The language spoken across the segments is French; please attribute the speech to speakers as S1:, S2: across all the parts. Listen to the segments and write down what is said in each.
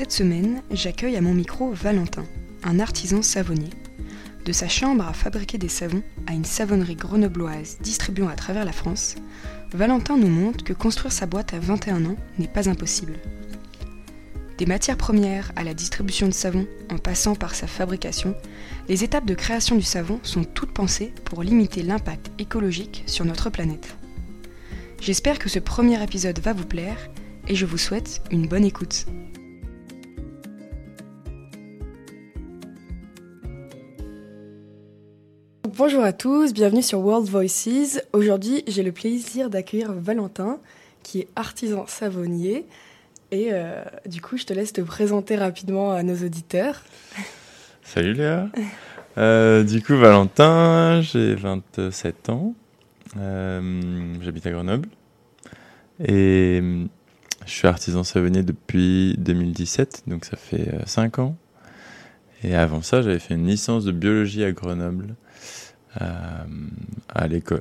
S1: Cette semaine, j'accueille à mon micro Valentin, un artisan savonnier. De sa chambre à fabriquer des savons à une savonnerie grenobloise distribuant à travers la France, Valentin nous montre que construire sa boîte à 21 ans n'est pas impossible. Des matières premières à la distribution de savon en passant par sa fabrication, les étapes de création du savon sont toutes pensées pour limiter l'impact écologique sur notre planète. J'espère que ce premier épisode va vous plaire et je vous souhaite une bonne écoute. Bonjour à tous, bienvenue sur World Voices. Aujourd'hui, j'ai le plaisir d'accueillir Valentin, qui est artisan savonnier. Et euh, du coup, je te laisse te présenter rapidement à nos auditeurs.
S2: Salut Léa. Euh, du coup, Valentin, j'ai 27 ans. Euh, J'habite à Grenoble. Et je suis artisan savonnier depuis 2017, donc ça fait 5 ans. Et avant ça, j'avais fait une licence de biologie à Grenoble, à, l'école,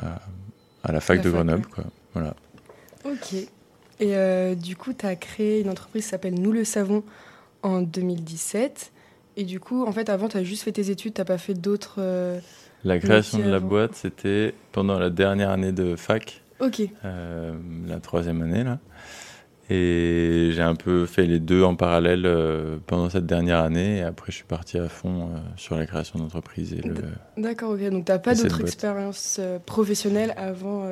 S2: à, la fac de Grenoble. Quoi. Voilà.
S1: Ok. Et euh, du coup, tu as créé une entreprise qui s'appelle Nous le savons en 2017. Et du coup, en fait, avant, tu as juste fait tes études, tu pas fait d'autres. Euh,
S2: la création de la boîte, c'était pendant la dernière année de fac.
S1: Ok.
S2: Euh, la troisième année, là. Et j'ai un peu fait les deux en parallèle pendant cette dernière année. Et après, je suis parti à fond sur la création d'entreprise.
S1: D'accord, ok. Donc, tu n'as pas d'autres expériences professionnelles avant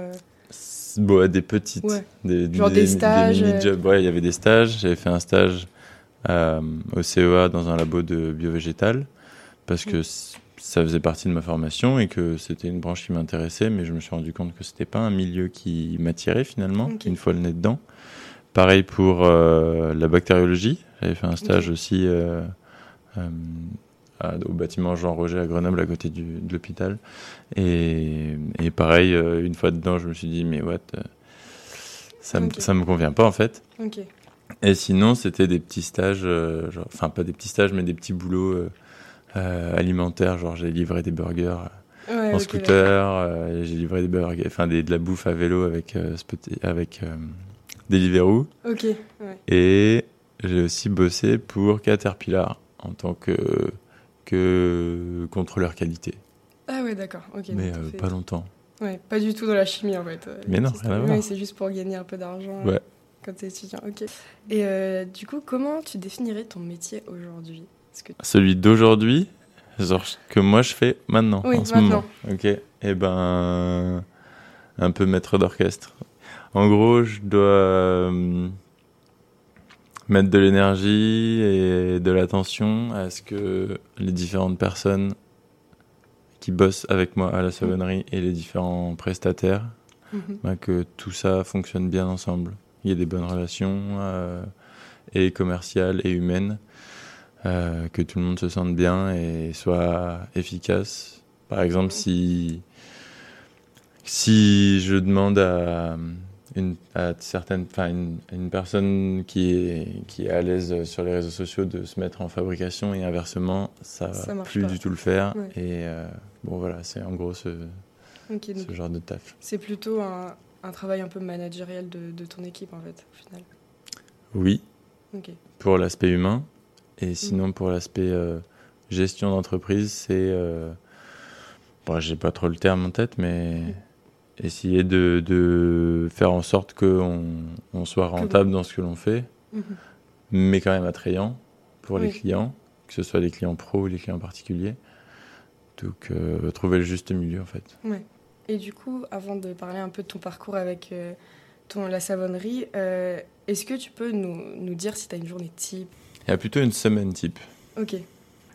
S2: Bon, des petites.
S1: Des, Genre des, stages.
S2: Euh? Ouais, il y avait des stages. J'avais fait un stage euh, au CEA dans un labo de biovégétal parce que ça faisait partie de ma formation et que c'était une branche qui m'intéressait, mais je me suis rendu compte que c'était pas un milieu qui m'attirait finalement, une fois le nez dedans. Pareil pour euh, la bactériologie. J'avais fait un stage aussi au bâtiment Jean Roger à Grenoble, à côté du, de l'hôpital. Et, et, pareil, euh, une fois dedans, je me suis dit, mais what euh, ça, me, ça me convient pas en fait. Et sinon, c'était des petits stages, euh, genre, enfin pas des petits stages, mais des petits boulots alimentaires. Genre, j'ai livré des burgers en scooter, j'ai livré des burgers, enfin des, de la bouffe à vélo avec, avec Deliveroo.
S1: Ok.
S2: Et j'ai aussi bossé pour Caterpillar en tant que que contrôleur qualité.
S1: Ah ouais, d'accord.
S2: Mais euh, pas longtemps.
S1: Ouais, pas du tout dans la chimie en fait. Euh,
S2: Mais non, rien
S1: C'est juste pour gagner un peu d'argent
S2: ouais.
S1: quand tu es étudiant. Ok. Et euh, du coup, comment tu définirais ton métier aujourd'hui?
S2: Que... Celui d'aujourd'hui, genre que moi je fais maintenant,
S1: oui,
S2: en ce
S1: maintenant.
S2: moment. Ok. Et eh ben, un peu maître d'orchestre. En gros, je dois mettre de l'énergie et de l'attention à ce que les différentes personnes qui bossent avec moi à la savonnerie et les différents prestataires, mhm. bah, que tout ça fonctionne bien ensemble. Il y a des bonnes relations euh, et commerciales et humaines, euh, que tout le monde se sente bien et soit efficace. Par exemple, si, si je demande à une, à certaines, une, une, personne qui est, qui est à l'aise sur les réseaux sociaux de se mettre en fabrication et inversement, ça, ça va plus du tout le faire. Et euh, bon, voilà, c'est en gros ce, ce genre de taf.
S1: C'est plutôt un, un, travail un peu managériel de, de, ton équipe, en fait, au final.
S2: Oui, pour l'aspect humain. Et sinon, mm. pour l'aspect euh, gestion d'entreprise, c'est. Euh, bon, j'ai pas trop le terme en tête, mais. Essayer de, de, faire en sorte qu'on on soit rentable dans ce que l'on fait, mhm. mais quand même attrayant pour les clients, que ce soit les clients pro ou les clients particuliers. Donc, euh, trouver le juste milieu, en fait.
S1: Ouais. Et du coup, avant de parler un peu de ton parcours avec euh, ton, la savonnerie, euh, est-ce que tu peux nous, nous dire si tu as une journée type?
S2: Il y a plutôt une semaine type.
S1: Ok.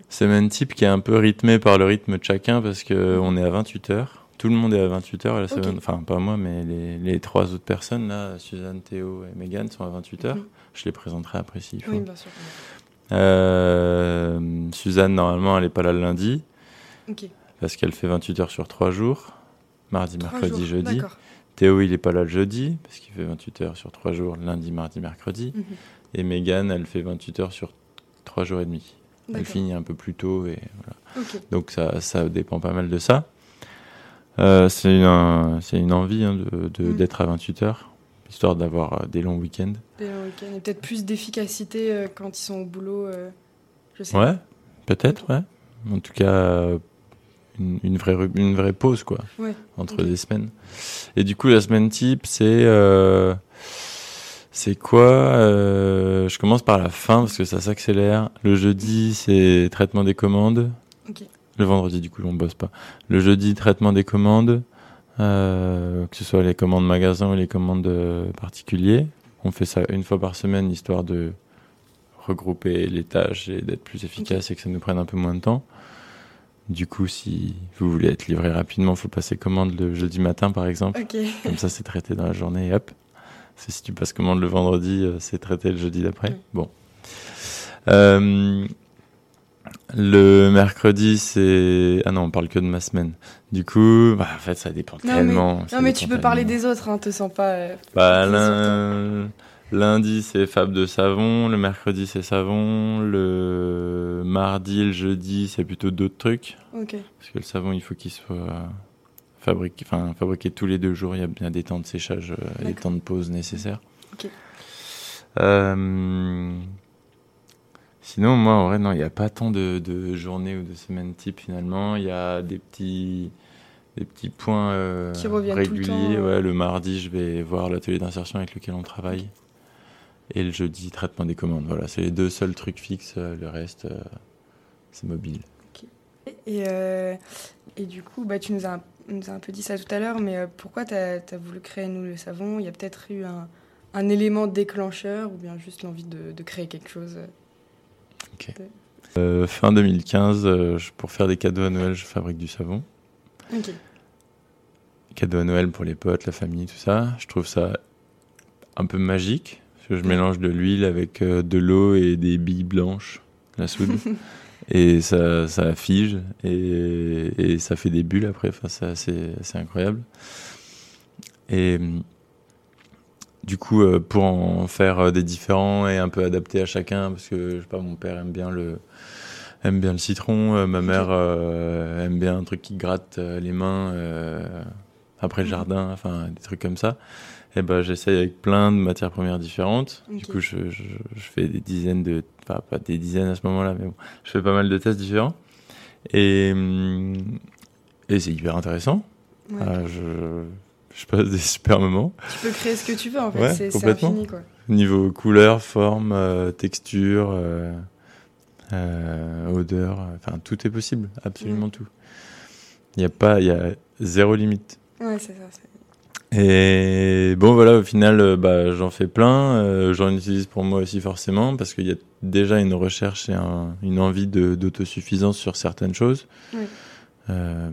S2: Semaine type qui est un peu rythmée par le rythme de chacun parce qu'on mhm. est à 28 heures. Tout le monde est à 28 heures. Enfin, pas moi, mais les, les, trois autres personnes, là, Suzanne, Théo et Megan, sont à 28 heures. Mhm. Je les présenterai après s'il faut.
S1: Oui, bien sûr.
S2: Euh, Suzanne, normalement, elle n'est pas là le lundi. Parce qu'elle fait 28 heures sur 3 jours. Mardi, mercredi, jeudi. Théo, il n'est pas là le jeudi, parce qu'il fait 28 heures sur 3 jours, lundi, mardi, mercredi. Mhm. Et Megan, elle fait 28 heures sur 3 jours et demi. Elle finit un peu plus tôt. Et voilà. Donc ça, ça dépend pas mal de ça. Euh, c'est une, c'est une envie hein, de, mm. d'être à 28 heures. histoire d'avoir des longs week-ends.
S1: Des longs week-ends et peut-être plus d'efficacité quand ils sont au boulot.
S2: je sais ouais, peut-être, ouais. En tout cas, une, vraie, une vraie pause, quoi, entre des semaines. Et du coup, la semaine type, c'est. C'est quoi euh, Je commence par la fin parce que ça s'accélère. Le jeudi, c'est traitement des commandes. Le vendredi, du coup, on bosse pas. Le jeudi, traitement des commandes, euh, que ce soit les commandes magasins ou les commandes euh, particuliers. On fait ça une fois par semaine, histoire de regrouper les tâches et d'être plus efficace et que ça nous prenne un peu moins de temps. Du coup, si vous voulez être livré rapidement, il faut passer commande le jeudi matin, par exemple. Comme ça, c'est traité dans la journée et hop si tu passes commande le vendredi, euh, c'est traité le jeudi d'après. Bon. Euh, le mercredi, c'est. Ah non, on parle que de ma semaine. Du coup, bah, en fait, ça dépend tellement.
S1: non, mais tu peux parler des autres, hein, te sens pas. Euh,
S2: bah, lundi, c'est Fab de savon. Le mercredi, c'est savon. Le mardi, le jeudi, c'est plutôt d'autres trucs.
S1: Ok.
S2: Parce que le savon, il faut qu'il soit fabriquer, enfin, fabriquer tous les deux jours. Il y a bien des temps de séchage et euh, des temps de pause nécessaires. Euh, sinon, moi, en vrai, non, il n'y a pas tant de, journées ou de semaines type finalement. Il y a des petits, des petits points euh, réguliers. ouais. le mardi, je vais voir l'atelier d'insertion avec lequel on travaille. Et le jeudi, traitement des commandes. Voilà, c'est les deux seuls trucs fixes. Le reste, c'est mobile.
S1: Et, et, du coup, bah, tu nous as nous a un peu dit ça tout à l'heure, mais euh, pourquoi tu as, voulu créer Nous le savons? Il y a peut-être eu un, un, élément déclencheur ou bien juste l'envie de, de, créer quelque chose?
S2: Euh, fin 2015, euh, pour faire des cadeaux à Noël, je fabrique du savon.
S1: Ok.
S2: Cadeaux à Noël pour les potes, la famille, tout ça. Je trouve ça un peu magique. Parce que je mélange de l'huile avec de l'eau et des billes blanches, la soude. et ça, ça fige et, et, ça fait des bulles après. Enfin, c'est assez, incroyable. Et du coup, euh, pour en faire des différents et un peu adapter à chacun, parce que je sais pas, mon père aime bien le aime bien le citron, euh, ma mère euh, aime bien un truc qui gratte les mains après le jardin, enfin des trucs comme ça. Et ben j'essaye avec plein de matières premières différentes. Du coup, je, je, je, fais des dizaines de pas des dizaines à ce moment-là, mais bon, je fais pas mal de tests différents. Et, hum, et c'est hyper intéressant. Euh, je, passe des super moments.
S1: Tu peux créer ce que tu veux, en fait, c'est infini. Quoi.
S2: Niveau couleur, forme, euh, texture, euh, odeur, enfin tout est possible, absolument tout. Il n'y a pas, il y a zéro limite.
S1: Ouais, c'est ça.
S2: Et bon, voilà, au final, euh, bah, j'en fais plein. Euh, j'en utilise pour moi aussi forcément parce qu'il y a déjà une recherche et une envie d'autosuffisance sur certaines choses. Euh,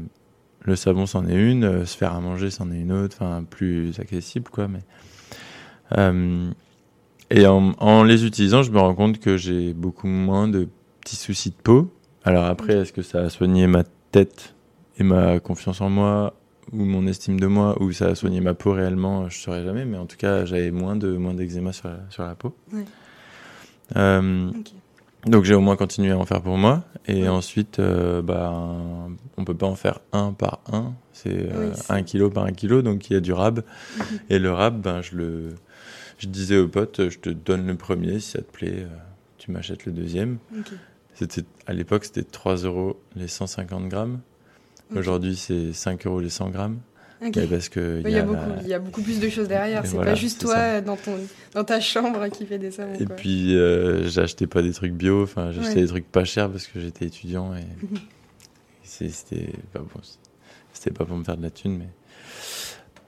S2: le savon, c'en est une. se faire à manger, c'en est une autre. Enfin, plus accessible, quoi. Mais et en, en, les utilisant, je me rends compte que j'ai beaucoup moins de petits soucis de peau. Alors après, est-ce que ça a soigné ma tête et ma confiance en moi ou mon estime de moi, ou ça a soigné ma peau réellement, je ne saurais jamais, mais en tout cas, j'avais moins de moins d'eczéma sur la, sur la peau. Euh, donc j'ai au moins continué à en faire pour moi. Et ensuite, euh, bah, on peut pas en faire un par un. C'est euh, un kilo par un kilo, donc il y a du rab. Mhm. Et le rab, ben, je le, je disais aux potes, je te donne le premier, si ça te plaît, tu m'achètes le deuxième. C'était à l'époque, c'était 3 euros les 150 grammes. Aujourd'hui, c'est 5 euros les 100 grammes. Parce que
S1: il, y a, beaucoup, il y a beaucoup plus de choses derrière. C'est pas juste toi dans, ton, dans ta chambre qui fait des savons.
S2: Et puis, euh, j'achetais pas des trucs bio. Enfin, j'achetais des trucs pas chers parce que j'étais étudiant et c'était pas bon. C'était pas pour me faire de la thune, mais.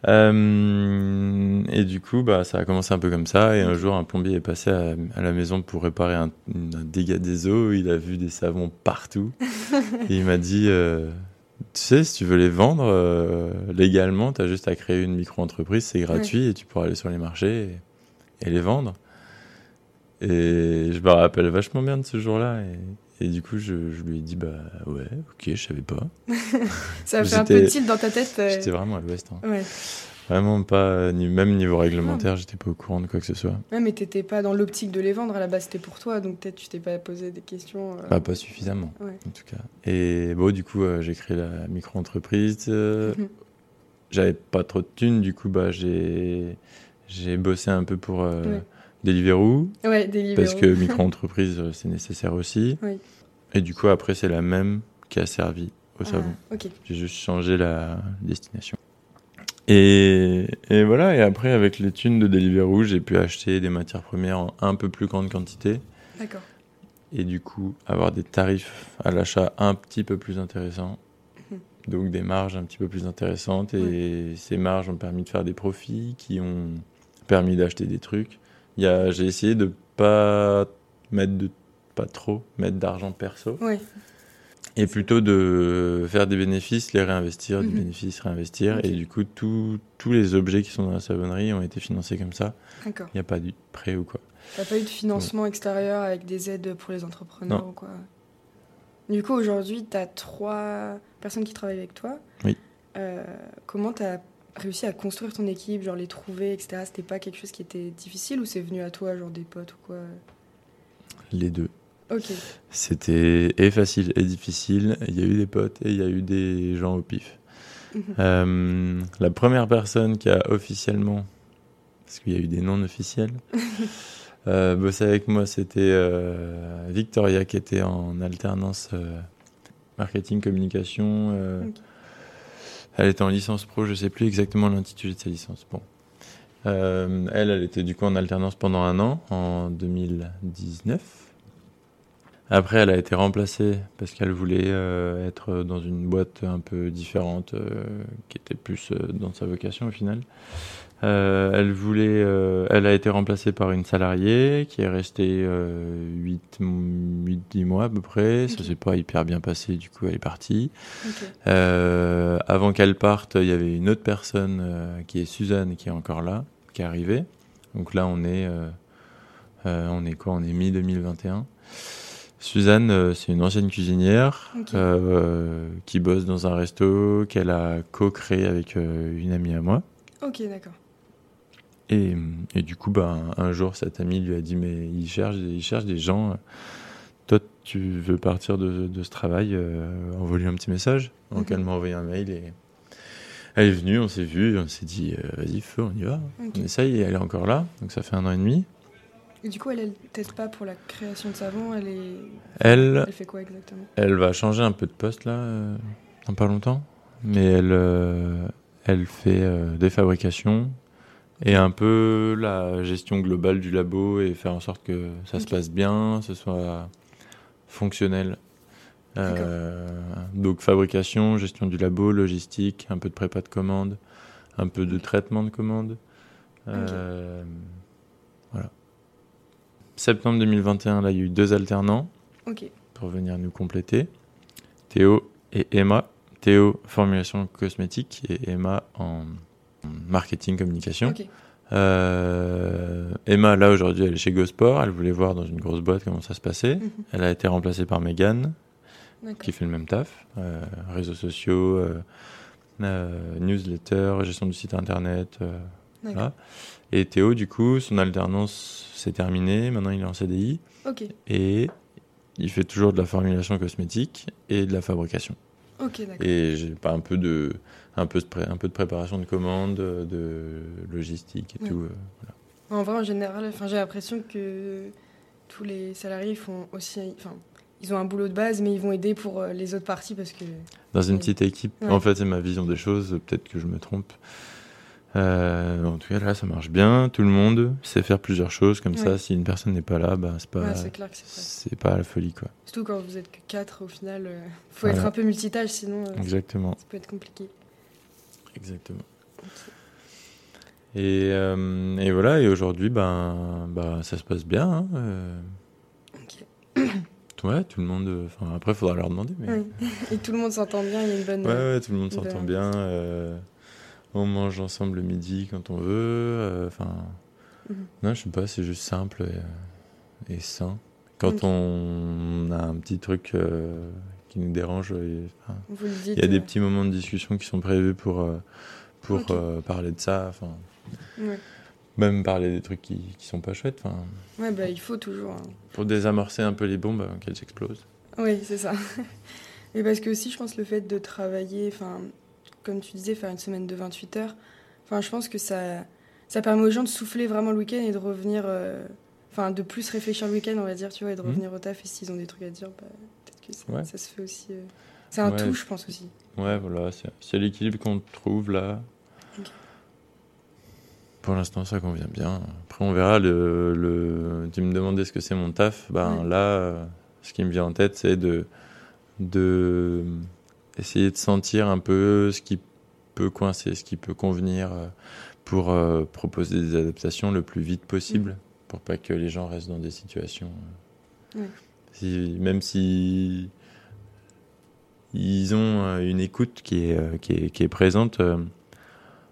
S2: Euh, et du coup, bah, ça a commencé un peu comme ça. Et un jour, un plombier est passé à, la maison pour réparer un, dégât des eaux. Il a vu des savons partout. et il m'a dit euh, tu sais, si tu veux les vendre euh, légalement, tu as juste à créer une micro-entreprise, c'est gratuit et tu pourras aller sur les marchés et, les vendre. Et je me rappelle vachement bien de ce jour-là. Et, du coup, je, lui ai dit, bah ouais, ok, je savais pas.
S1: Ça a fait un peu tilt dans ta tête.
S2: Euh. J'étais vraiment à l'ouest. Hein. Ouais. Vraiment pas, ni, même niveau réglementaire, j'étais pas au courant de quoi que ce soit.
S1: Ouais, mais t'étais pas dans l'optique de les vendre, à la base c'était pour toi, donc peut-être tu t'es pas posé des questions.
S2: Euh... Bah, pas suffisamment, en tout cas. Et bon, du coup, euh, j'ai créé la micro-entreprise. Euh, mhm. J'avais pas trop de thunes, du coup, bah, j'ai, bossé un peu pour Deliveroo.
S1: Ouais, Deliveroo.
S2: Parce que micro-entreprise, c'est nécessaire aussi. Oui. Et du coup, après, c'est la même qui a servi au ah, savon. J'ai juste changé la destination. Et, et, voilà, et après, avec les thunes de Deliveroo, j'ai pu acheter des matières premières en un peu plus grande quantité.
S1: D'accord.
S2: Et du coup, avoir des tarifs à l'achat un petit peu plus intéressants. Mhm. Donc des marges un petit peu plus intéressantes. Et ces marges ont permis de faire des profits qui ont permis d'acheter des trucs. J'ai essayé de pas mettre de pas trop mettre d'argent perso.
S1: Oui.
S2: Et plutôt de faire des bénéfices, les réinvestir, des mhm. bénéfices, réinvestir. Et du coup, tous les objets qui sont dans la savonnerie ont été financés comme ça. Il n'y a pas eu de prêt ou quoi.
S1: T'as pas eu de financement extérieur avec des aides pour les entrepreneurs ou quoi? Du coup, aujourd'hui, tu as trois personnes qui travaillent avec toi.
S2: Oui.
S1: Euh, comment tu as réussi à construire ton équipe, genre les trouver, etc. C'était pas quelque chose qui était difficile ou c'est venu à toi, genre des potes ou quoi?
S2: Les deux. C'était et facile et difficile. Il y a eu des potes et il y a eu des gens au pif. Mhm. Euh, la première personne qui a officiellement, parce qu'il y a eu des non officiels, euh, bossé avec moi, c'était euh, Victoria qui était en alternance marketing communication. Elle était en licence pro, je sais plus exactement l'intitulé de sa licence. Bon. elle, elle était du coup en alternance pendant un an, en 2019. Après, elle a été remplacée parce qu'elle voulait euh, être dans une boîte un peu différente, euh, qui était plus euh, dans sa vocation au final. elle voulait, elle a été remplacée par une salariée qui est restée 8-10 mois à peu près. Ça s'est pas hyper bien passé, du coup elle est partie. avant qu'elle parte, il y avait une autre personne qui est Suzanne qui est encore là, qui est arrivée. Donc là on est, on est quoi? On est mi-2021. Suzanne, euh, c'est une ancienne cuisinière euh, qui bosse dans un resto qu'elle a co-créé avec euh, une amie à moi.
S1: Ok, d'accord.
S2: Et, et, du coup, bah, un jour, cette amie lui a dit Mais il cherche, il cherche des gens. Toi, tu veux partir de, de ce travail Envoie-lui un petit message. Donc, elle m'a envoyé un mail et elle est venue, on s'est vu, on s'est dit Vas-y, feu, on y va. On essaye et elle est encore là. Donc, ça fait un an et demi.
S1: Et du coup, elle, elle pas pour la création de savon. Elle est.
S2: Elle.
S1: Elle fait quoi exactement?
S2: Elle va changer un peu de poste là, euh, dans pas longtemps. Mais elle, euh, elle fait euh, des fabrications et un peu la gestion globale du labo et faire en sorte que ça se passe bien, ce soit fonctionnel. donc fabrication, gestion du labo, logistique, un peu de prépa de commande, un peu de traitement de commande. Septembre 2021, là, il y a eu deux alternants pour venir nous compléter. Théo et Emma. Théo, formulation cosmétique, et Emma en marketing communication. Euh, Emma, là, aujourd'hui, elle est chez GoSport. Elle voulait voir dans une grosse boîte comment ça se passait. Mhm. Elle a été remplacée par Megan, qui fait le même taf. Euh, réseaux sociaux, euh, newsletter, gestion du site internet. Et Théo, du coup, son alternance c'est terminé. Maintenant, il est en CDI.
S1: Ok.
S2: Et il fait toujours de la formulation cosmétique et de la fabrication.
S1: Ok, d'accord.
S2: Et j'ai pas un peu de un peu de, un peu de préparation de commandes, de logistique et tout. Euh,
S1: en vrai, en général, enfin, j'ai l'impression que tous les salariés font aussi, enfin, ils ont un boulot de base, mais ils vont aider pour euh, les autres parties parce que.
S2: Dans une petite équipe. En fait, c'est ma vision des choses. Peut-être que je me trompe. Euh, en tout cas, là, ça marche bien. Tout le monde sait faire plusieurs choses. Comme ça, si une personne n'est pas là, bah, c'est pas, c'est pas la folie. Quoi.
S1: Surtout quand vous êtes que quatre, au final, il euh, faut être un peu multitâche, sinon euh,
S2: Exactement.
S1: ça peut être compliqué.
S2: Exactement. Et, et, voilà, et aujourd'hui, ben, bah, ça se passe bien. Hein, ok. Ouais, tout le monde. après, il faudra leur demander. Mais...
S1: Et tout le monde s'entend bien, il y a une bonne.
S2: Ouais, ouais tout le monde s'entend bien on mange ensemble le midi quand on veut. Euh, enfin, mhm. non, je sais pas, c'est juste simple et, sain. Quand on a un petit truc euh, qui nous dérange, il y a des petits moments de discussion qui sont prévus pour, euh, pour parler de ça. Enfin, Même parler des trucs qui, qui sont pas chouettes. Enfin,
S1: ouais, bah, il faut toujours. Hein.
S2: Pour désamorcer un peu les bombes qu'elles explosent.
S1: Oui, c'est ça. Et parce que aussi, je pense, le fait de travailler, enfin, comme tu disais, faire une semaine de 28 heures, enfin, je pense que ça, ça permet aux gens de souffler vraiment le week-end et de revenir. Enfin, de plus réfléchir le week-end, on va dire, tu vois, et de mhm. revenir au taf. Et s'ils ont des trucs à dire, bah, peut-être que ça, se fait aussi. C'est un tout, je pense aussi.
S2: Ouais, voilà, c'est l'équilibre qu'on trouve là. Pour l'instant, ça convient bien. Après, on verra. Le, le... Tu me demandais ce que c'est mon taf. Ben là, ce qui me vient en tête, c'est de, de essayer de sentir un peu ce qui peut coincer, ce qui peut convenir euh, pour euh, proposer des adaptations le plus vite possible, mm. pour pas que les gens restent dans des situations. Euh, si, même si ils ont une écoute qui est, qui est, qui est présente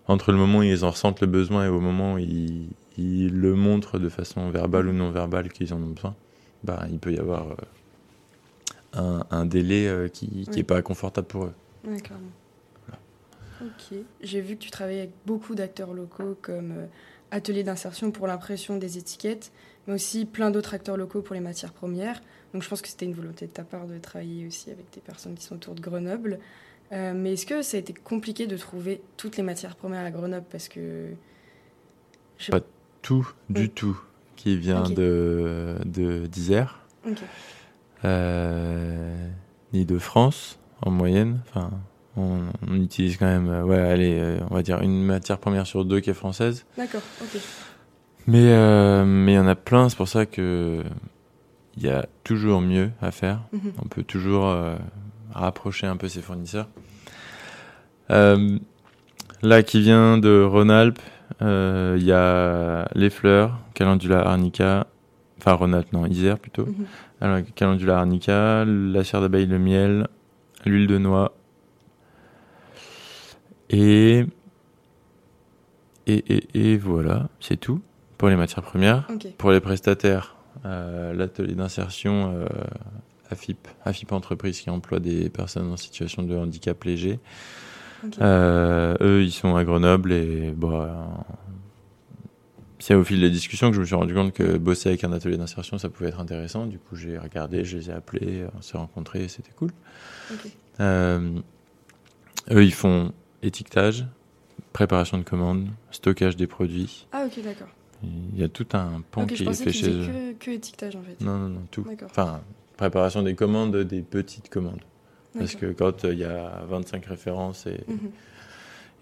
S2: entre le moment où ils en ressentent le besoin et au moment où ils, ils le montrent de façon verbale ou non verbale qu'ils en ont besoin, bah, il peut y avoir un, délai euh, qui n'est pas confortable pour eux.
S1: Oui, clairement. Ok. J'ai vu que tu travaillais avec beaucoup d'acteurs locaux comme euh, Atelier d'insertion pour l'impression des étiquettes, mais aussi plein d'autres acteurs locaux pour les matières premières. Donc je pense que c'était une volonté de ta part de travailler aussi avec des personnes qui sont autour de Grenoble. Euh, mais est-ce que ça a été compliqué de trouver toutes les matières premières à Grenoble? Parce que.
S2: Pas tout, du tout, qui vient de d'Isère. Ok euh, ni de France en moyenne. Enfin, on, utilise quand même, euh, ouais, allez, euh, on va dire une matière première sur deux qui est française.
S1: D'accord, ok.
S2: Mais euh, mais il y en a plein, c'est pour ça que il y a toujours mieux à faire. Mhm. On peut toujours rapprocher un peu ses fournisseurs. là, qui vient de Rhône-Alpes, il y a les fleurs, Calendula arnica, enfin Rhône-Alpes, non, Isère plutôt. Mhm. Alors, calendula arnica, la cire d'abeille, le miel, l'huile de noix. Et, et, et, voilà, c'est tout pour les matières premières. Pour les prestataires, euh, l'atelier d'insertion euh, AFIP, AFIP Entreprise qui emploie des personnes en situation de handicap léger. Euh, eux, ils sont à Grenoble et bon, c'est au fil des discussions que je me suis rendu compte que bosser avec un atelier d'insertion, ça pouvait être intéressant. Du coup, j'ai regardé, je les ai appelés, on s'est rencontrés, c'était cool. Euh, eux, ils font étiquetage, préparation de commandes, stockage des produits.
S1: Ah, ok, d'accord.
S2: Il y a tout un pan qui est fait chez eux.
S1: Que, que étiquetage, en fait.
S2: Non, non, non, tout. Enfin, préparation des commandes, des petites commandes. Parce que quand euh, il y a 25 références et. Mhm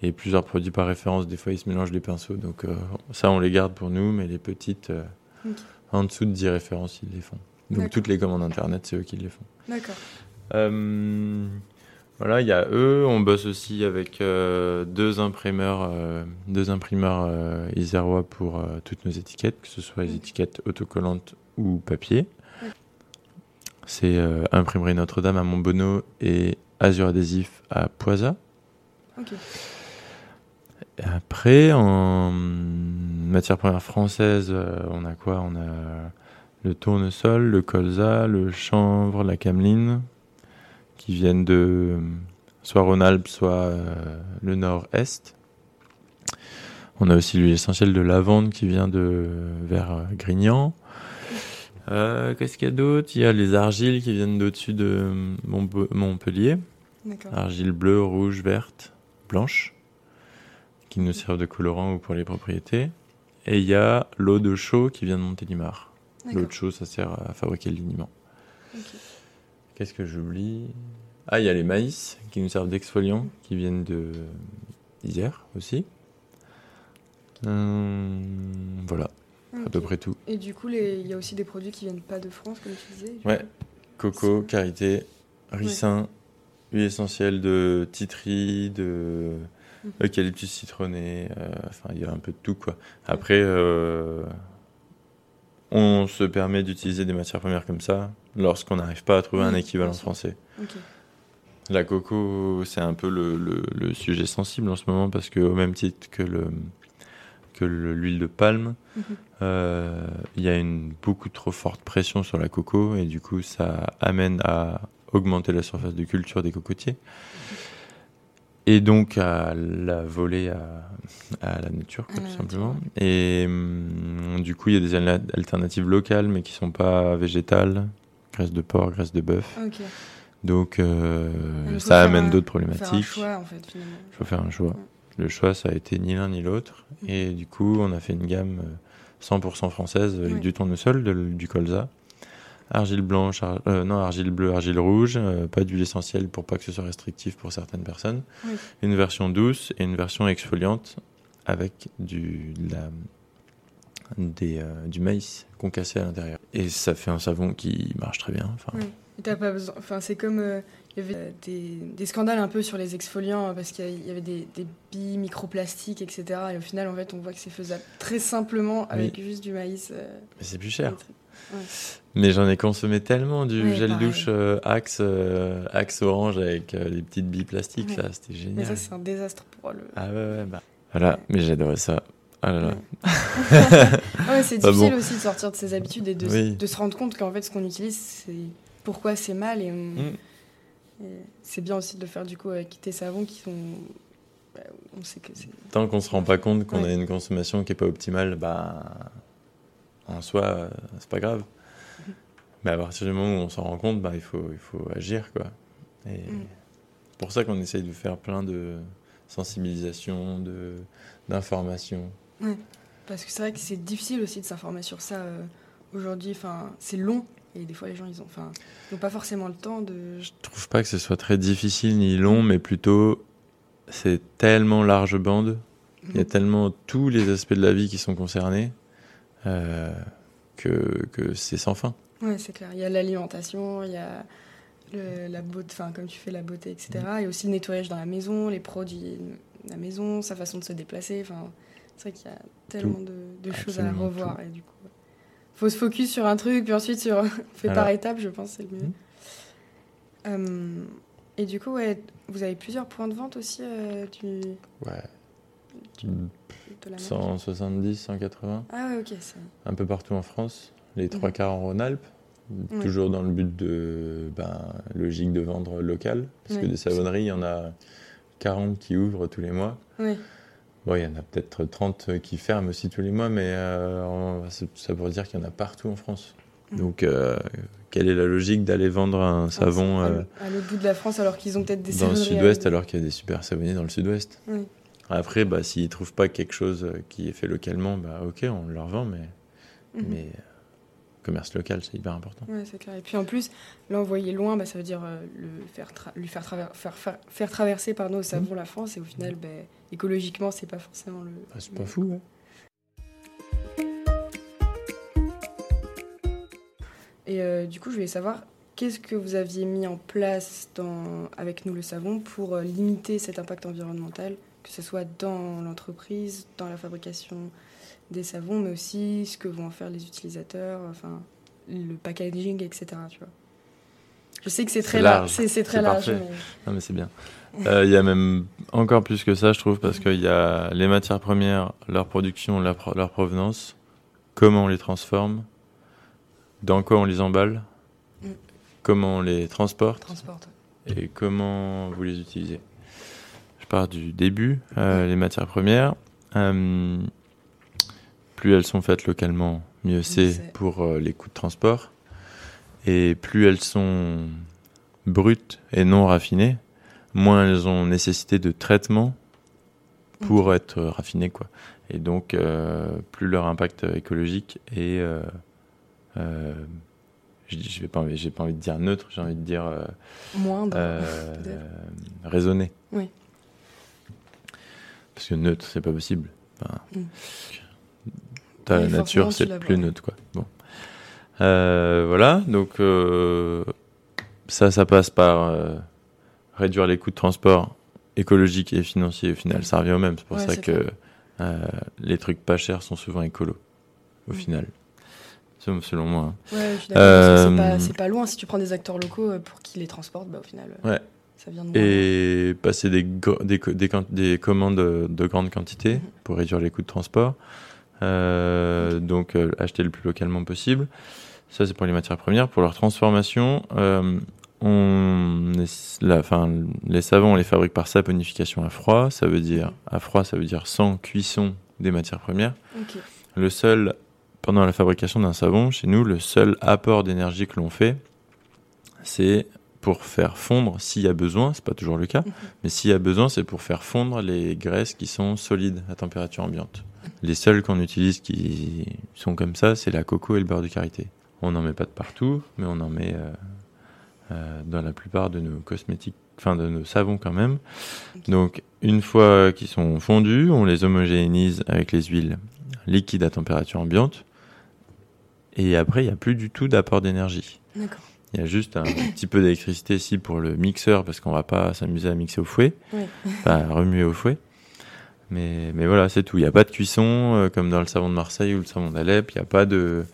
S2: et plusieurs produits par référence. Des fois, ils se mélangent les pinceaux. Donc, euh, ça, on les garde pour nous, mais les petites, euh, en dessous de 10 références, ils les font. Donc, toutes les commandes Internet, c'est eux qui les font.
S1: D'accord.
S2: Euh, voilà, il y a eux. On bosse aussi avec deux imprimeurs, deux imprimeurs isérois pour toutes nos étiquettes, que ce soit les étiquettes autocollantes ou papier. C'est Imprimerie Notre-Dame à Montbonneau et Azure Adhésif à Poisa. Ok. Après, en matière première française, euh, on a quoi? On a le tournesol, le colza, le chanvre, la cameline, qui viennent de soit Rhône-Alpes, soit euh, le nord-est. On a aussi l'huile essentielle de lavande qui vient de vers euh, Grignan. Qu'est-ce qu'il y a d'autre? Il y a les argiles qui viennent d'au-dessus de Montpellier. Argile bleue, rouge, verte, blanche qui nous servent de colorant ou pour les propriétés. Et il y a l'eau de chaux qui vient de Montélimar. L'eau de chaux, ça sert à fabriquer le liniment. Qu'est-ce que j'oublie? Ah, il y a les maïs qui nous servent d'exfoliants, qui viennent de d'Isère aussi. Hum, voilà, à peu près tout.
S1: Et du coup, il y a aussi des produits qui viennent pas de France, comme tu disais
S2: Ouais, coco, karité, ricin, huile essentielle de titri, de. Eucalyptus citronné, euh, enfin il y a un peu de tout quoi. Après, euh, on se permet d'utiliser des matières premières comme ça lorsqu'on n'arrive pas à trouver un équivalent français. La coco, c'est un peu le, le, sujet sensible en ce moment parce que au même titre que le que l'huile de palme, mhm. euh, il y a une beaucoup trop forte pression sur la coco et du coup ça amène à augmenter la surface de culture des cocotiers et donc à la voler à, la nature, tout simplement. Et hum, du coup, il y a des alternatives locales, mais qui sont pas végétales, graisse de porc, graisse de bœuf. Donc, euh, ça amène d'autres problématiques. Il
S1: faut faire un choix, en fait,
S2: Il faut faire un choix. le choix, ça a été ni l'un ni l'autre. Mm. Et du coup, on a fait une gamme 100% française avec du tournesol, de, du colza, argile blanche, euh, non, argile bleue, argile rouge, euh, pas d'huile essentielle pour pas que ce soit restrictif pour certaines personnes. Une version douce et une version exfoliante avec du, la, des, euh, du maïs concassé à l'intérieur. Et ça fait un savon qui marche très bien. Enfin,
S1: pas besoin. Enfin, c'est comme il y avait des, des, scandales un peu sur les exfoliants hein, parce qu'il y avait des, des billes microplastiques, etc. Et au final, en fait, on voit que c'est faisable très simplement avec juste du maïs.
S2: Mais c'est plus cher. Mais j'en ai consommé tellement du gel douche euh, Axe, euh, Axe orange avec euh, les petites billes plastiques, là, c'était génial. Mais
S1: ça, c'est un désastre pour le.
S2: Ah ouais, ouais, bah. Voilà, mais j'adorais ça. Ah là là.
S1: ouais, c'est difficile aussi de sortir de ses habitudes et de, de se rendre compte qu'en fait, ce qu'on utilise, c'est pourquoi c'est mal. Et, mm. c'est bien aussi de le faire du coup avec tes savons qui sont. Bah, on sait que
S2: Tant qu'on se rend pas compte qu'on a une consommation qui est pas optimale, bah en soi, c'est pas grave. Mais à partir du moment où on s'en rend compte, bah, il, faut, il faut agir. Quoi. Et mm. c'est pour ça qu'on essaye de faire plein de sensibilisation, d'information.
S1: Ouais. Parce que c'est vrai que c'est difficile aussi de s'informer sur ça euh, aujourd'hui. Enfin, c'est long et des fois les gens ils ont, enfin, pas forcément le temps de.
S2: Je trouve pas que ce soit très difficile ni long, mais plutôt c'est tellement large bande. Il y a mm. tellement tous les aspects de la vie qui sont concernés euh, que, que c'est sans fin.
S1: Oui, c'est clair. Il y a l'alimentation, il y a la beauté, enfin, comme tu fais la beauté, etc. Mm. Et aussi le nettoyage dans la maison, les produits de la maison, sa façon de se déplacer. Enfin, c'est vrai qu'il y a tellement de, choses à revoir. Et du coup, faut se focus sur un truc, puis ensuite sur fait par étapes, je pense, c'est le mieux. Mm. Euh, et du coup, ouais, vous avez plusieurs points de vente aussi euh, du...
S2: Ouais. 170, 180.
S1: Ah ouais, ok.
S2: Un peu partout en France, les trois quarts en Rhône-Alpes. Toujours dans le but de, ben, logique de vendre local, parce que des savonneries, il y en a 40 qui ouvrent tous les mois. Oui. Bon, il y en a peut-être 30 qui ferment aussi tous les mois, mais euh, ça pourrait dire qu'il y en a partout en France. Donc, euh, quelle est la logique d'aller vendre un ah, savon
S1: euh, à l'autre bout de la France alors qu'ils ont peut-être des
S2: Dans le sud-ouest, alors qu'il y a des super savonniers dans le sud-ouest? Oui. Après, bah, s'ils ne trouvent pas quelque chose qui est fait localement, bah, ok, on leur vend, mais, mhm. mais euh, commerce local, c'est hyper important.
S1: Ouais, c'est clair. Et puis en plus, l'envoyer loin, bah, ça veut dire euh, le faire lui faire, faire, faire, traverser par nos savons la France, et au final, bah, écologiquement, c'est pas forcément le.
S2: Bah, c'est pas fou, ouais.
S1: Et euh, du coup, je voulais savoir, qu'est-ce que vous aviez mis en place dans, avec nous le savon pour limiter cet impact environnemental que ce soit dans l'entreprise, dans la fabrication des savons, mais aussi ce que vont en faire les utilisateurs, enfin le packaging, etc. Tu vois. Je sais que c'est très large. C'est très large. Mais...
S2: Non, mais c'est bien. Euh, il y a même encore plus que ça, je trouve, parce qu'il y a les matières premières, leur production, leur, provenance, comment on les transforme, dans quoi on les emballe, mm. comment on les transporte,
S1: transporte,
S2: et comment vous les utilisez part du début, euh, les matières premières. Euh, plus elles sont faites localement, mieux c'est pour euh, les coûts de transport. Et plus elles sont brutes et non raffinées, moins elles ont nécessité de traitement pour être raffinées. Quoi. Et donc, plus leur impact écologique est je n'ai pas, envie, pas envie de dire neutre, j'ai envie de dire
S1: moindre,
S2: raisonné. Oui. Parce que neutre, c'est pas possible. Mm. la nature, c'est plus neutre, quoi. Bon. Euh, voilà, donc euh, ça, ça passe par euh, réduire les coûts de transport écologiques et financiers. Au final, ça revient au même. C'est pour ça que les trucs pas chers sont souvent écolos, au mm. final. Selon moi.
S1: Hein. Ouais, c'est pas, pas, loin. Si tu prends des acteurs locaux pour qu'ils les transportent, bah, au final.
S2: Ouais et passer des, des, des, commandes de grande quantité mhm. pour réduire les coûts de transport. Euh, donc euh, acheter le plus localement possible. Ça c'est pour les matières premières. Pour leur transformation, euh, on la, les savons on les fabrique par saponification à froid. Ça veut dire à froid, ça veut dire sans cuisson des matières premières. Le seul pendant la fabrication d'un savon, chez nous, le seul apport d'énergie que l'on fait, c'est pour faire fondre, s'il y a besoin, c'est pas toujours le cas, mhm. mais s'il y a besoin, c'est pour faire fondre les graisses qui sont solides à température ambiante. Les seuls qu'on utilise qui sont comme ça, c'est la coco et le beurre de karité. On n'en met pas de partout, mais on en met euh, euh, dans la plupart de nos cosmétiques, enfin de nos savons quand même. Donc une fois qu'ils sont fondus, on les homogénéise avec les huiles liquides à température ambiante. Et après, il n'y a plus du tout d'apport d'énergie. D'accord. Il y a juste un petit peu d'électricité ici pour le mixeur parce qu'on va pas s'amuser à mixer au fouet, oui. à remuer au fouet. Mais, mais voilà, c'est tout. Il n'y a pas de cuisson euh, comme dans le savon de Marseille ou le savon d'Alep. Il n'y a pas de.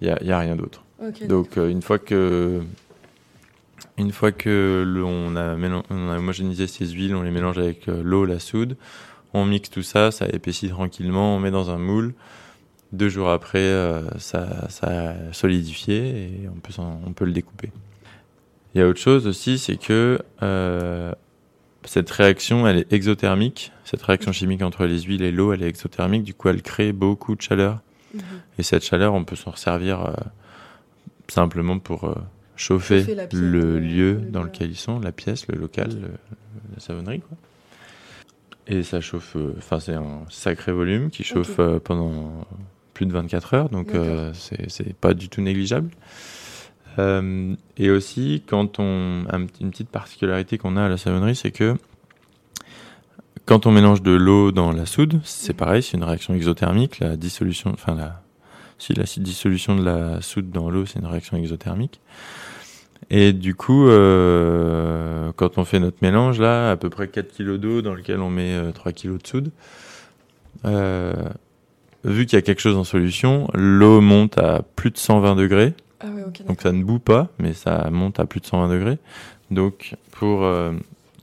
S2: Il n'y a, y a, rien d'autre. Donc euh, une fois que. Une fois que l'on a, on a homogénéisé ces huiles, on les mélange avec euh, l'eau, la soude, on mixe tout ça, ça épaissit tranquillement, on met dans un moule, deux jours après, euh, ça, ça, a solidifié et on peut, on peut le découper. Il y a autre chose aussi, c'est que euh, cette réaction, elle est exothermique. Cette réaction chimique entre les huiles et l'eau, elle est exothermique. Du coup, elle crée beaucoup de chaleur. Mhm. Et cette chaleur, on peut s'en servir euh, simplement pour chauffer, le lieu dans lequel ils sont, la pièce, le local, la savonnerie. Quoi. Et ça chauffe, enfin, c'est un sacré volume qui chauffe pendant de 24 heures, donc euh, c'est pas du tout négligeable. Euh, et aussi, quand on une petite particularité qu'on a à la savonnerie, c'est que quand on mélange de l'eau dans la soude, c'est pareil, c'est une réaction exothermique. La dissolution, enfin la, si la dissolution de la soude dans l'eau, c'est une réaction exothermique. Et du coup, euh, quand on fait notre mélange là, à peu près 4 kg d'eau dans lequel on met 3 kg de soude, euh, vu qu'il y a quelque chose en solution, l'eau monte à plus de 120 degrés. Ah donc ça ne boue pas, mais ça monte à plus de 120 degrés. Donc pour euh,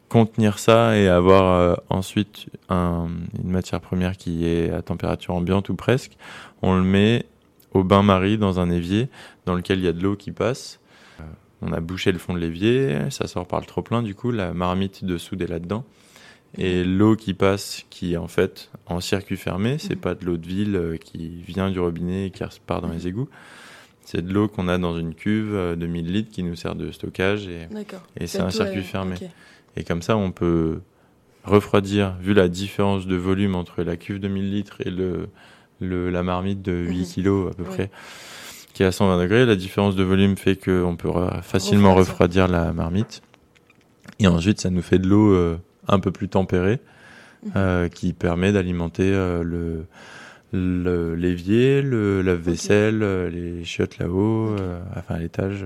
S2: contenir ça et avoir euh, ensuite une matière première qui est à température ambiante ou presque, on le met au bain-marie dans un évier dans lequel il y a de l'eau qui passe. Euh, on a bouché le fond de l'évier, ça sort par le trop-plein, du coup la marmite de soude est là-dedans. Et l'eau qui passe, qui est en fait en circuit fermé, c'est mhm. pas de l'eau de ville euh, qui vient du robinet et qui repart dans les égouts. C'est de l'eau qu'on a dans une cuve euh, de 1000 litres qui nous sert de stockage et, et c'est un circuit fermé. Et comme ça, on peut refroidir, vu la différence de volume entre la cuve de 1000 litres et le, le la marmite de 8 mhm. kilos à peu près, qui est à 120 degrés, la différence de volume fait qu'on peut facilement refroidir la marmite. Et ensuite, ça nous fait de l'eau euh, un peu plus tempéré, mhm. euh, qui permet d'alimenter euh, le l'évier, le lave-vaisselle, euh, les chiottes là-haut, enfin à l'étage.